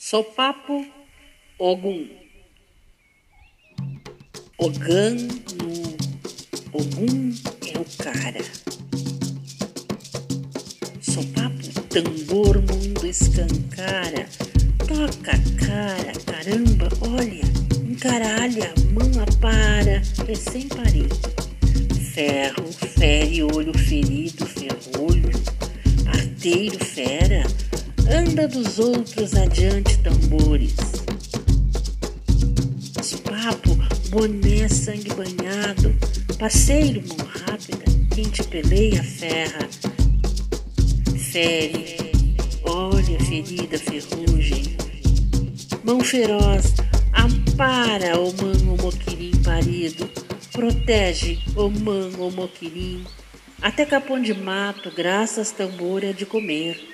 Sopapo Ogum. Ogã no Ogum é o cara. Sopapo, tambor, mundo escancara. Toca, cara, caramba, olha, encaralha, mão apara, recém parei. Ferro, fere, olho ferido, ferrolho, arteiro, fera anda dos outros adiante tambores. Papo, boné, sangue banhado, parceiro, mão rápida, quem te peleia, ferra. Fere, olha ferida, ferrugem. Mão feroz, ampara o man o moquirim parido, protege o man o moquirim. Até capão de mato, graças tambor é de comer.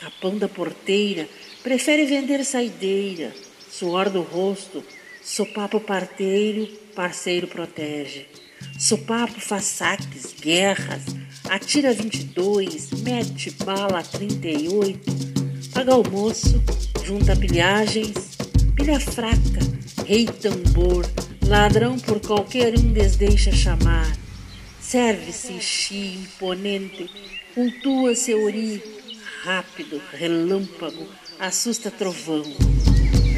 Capão da porteira, prefere vender saideira, suor do rosto, sopapo parteiro, parceiro protege. Sopapo faz saques, guerras, atira 22, mete bala 38, paga almoço, junta pilhagens, pilha fraca, rei tambor, ladrão por qualquer um desdeixa chamar. Serve-se chi imponente, cultua seu ori, rápido, relâmpago, assusta trovão.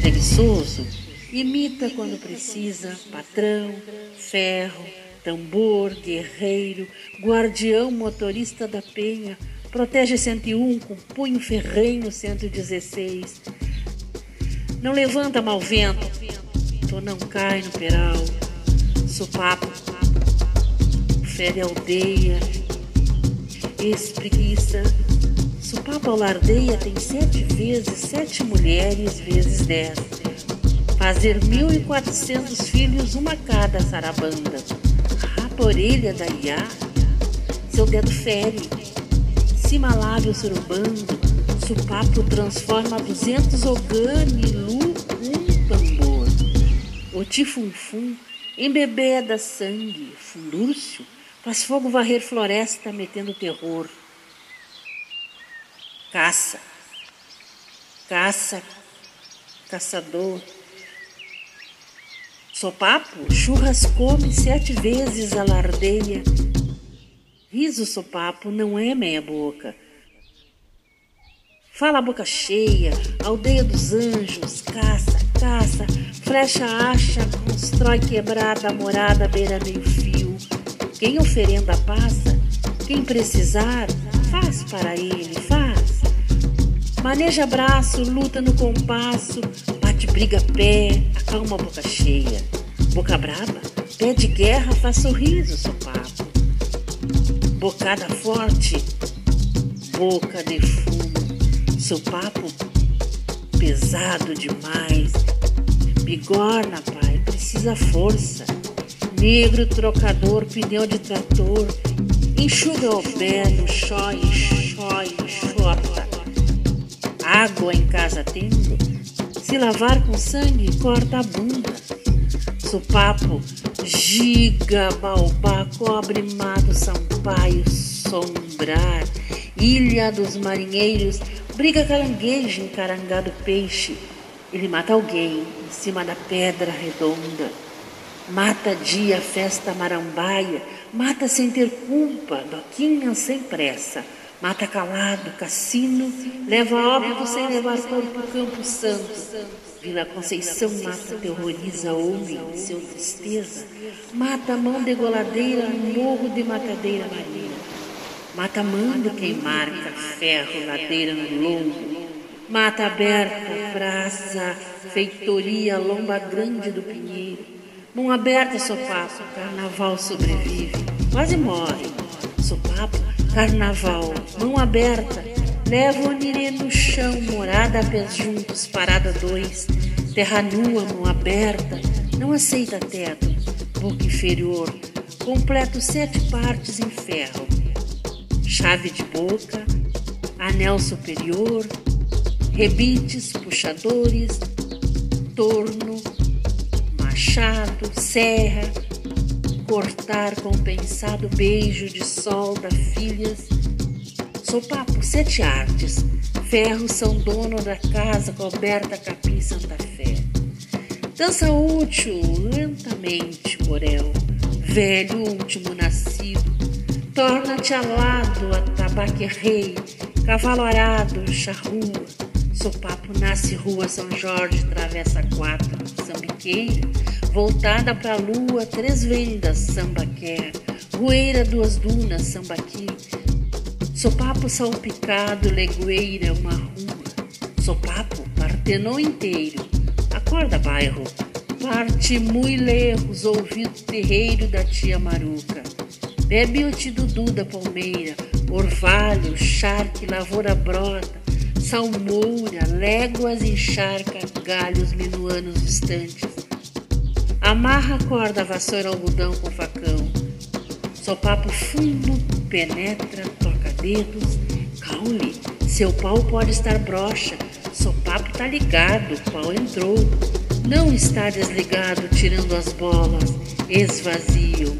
Preguiçoso, imita quando precisa, patrão, ferro, tambor, guerreiro, guardião, motorista da penha, protege 101 com punho ferrenho 116. Não levanta mau vento, tu não cai no peral, sopapo, fere aldeia, espreguiça, Supapa Lardeia tem sete vezes sete mulheres vezes dez. Fazer mil e quatrocentos filhos, uma cada sarabanda. Rapa orelha da Iá, seu dedo fere. Cima lábio surubando, Supapo transforma duzentos lu um tambor. Otifunfum embebeda sangue, fundúrcio, faz fogo varrer floresta metendo terror caça, caça, caçador. Sopapo, churras come sete vezes a lardeia. Riso sopapo não é meia boca. Fala a boca cheia, aldeia dos anjos, caça, caça, flecha acha, constrói quebrada, morada beira meio fio. Quem oferenda passa, quem precisar, faz para ele, faz. Maneja braço, luta no compasso, bate briga pé, acalma boca cheia. Boca braba, pé de guerra, faz sorriso, sopapo. Bocada forte, boca de fumo, sopapo pesado demais. Bigorna, pai, precisa força. Negro trocador, pneu de trator, enxuga o pé no chói, chói, chota água em casa tendo, se lavar com sangue, corta a bunda. Supapo, giga, baobá, cobre, mato, sampaio, sombrar, ilha dos marinheiros, briga caranguejo, encarangado peixe. Ele mata alguém em cima da pedra redonda. Mata dia, festa marambaia, mata sem ter culpa, doquinha sem pressa. Mata calado, cassino, leva óbito sem levar corpo Campo Santo. Vila Conceição mata, terroriza homem, seu tristeza. Mata mão degoladeira no morro de matadeira marinha. Mata mando quem marca, ferro, ladeira no lombo. Mata aberto, praça, feitoria, lomba grande do pinheiro. Mão aberta, sopapo, carnaval sobrevive, quase morre. Sopapo Carnaval, mão aberta, leva o nirê no chão, morada a pés juntos, parada dois, terra nua, mão aberta, não aceita teto, boca inferior, completo sete partes em ferro, chave de boca, anel superior, rebites, puxadores, torno, machado, serra, cortar compensado beijo de sol da filhas. Sou papo sete artes, Ferros são dono da casa coberta capim Santa Fé. Dança útil, lentamente, Borel, velho último nascido. Torna-te alado, atabaque rei, cavalo arado, charrua. Sopapo nasce rua São Jorge, travessa quatro, sambiqueira. Voltada pra lua, três vendas, sambaquer. Rueira, duas dunas, sambaqui. Sopapo salpicado, legueira, uma rua. Sopapo, partenon inteiro Acorda, bairro. Parte muito lerros, ouvido terreiro da tia Maruca. Bebe o Dudu da palmeira, orvalho, charque, lavoura brota, salmoura, léguas encharca, galhos minuanos distantes. Amarra a corda, vassoura, algodão com facão. Sopapo fundo, penetra, toca dedos. Caule, seu pau pode estar broxa, Sopapo tá ligado, pau entrou. Não está desligado, tirando as bolas, esvazio.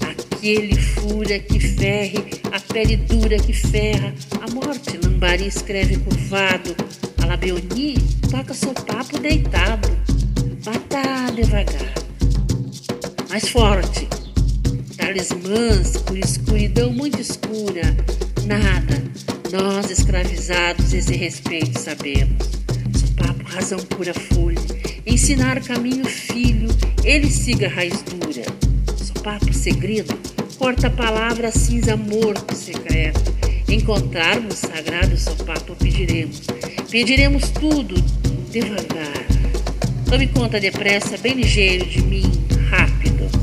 Aquele fura que ferre, a pele dura que ferra, a morte lambari escreve curvado, a labeoni toca sopapo deitado. Bata devagar, mais forte. Talismãs por escuridão muito escura, nada nós, escravizados, esse respeito sabemos. Papo, razão pura folha. Ensinar caminho filho, ele siga raiz dura. Sopapo segredo, corta a palavra cinza morto secreto. Encontrarmos sagrado sopapo, pediremos. Pediremos tudo devagar. Tome conta depressa, bem ligeiro de mim, rápido.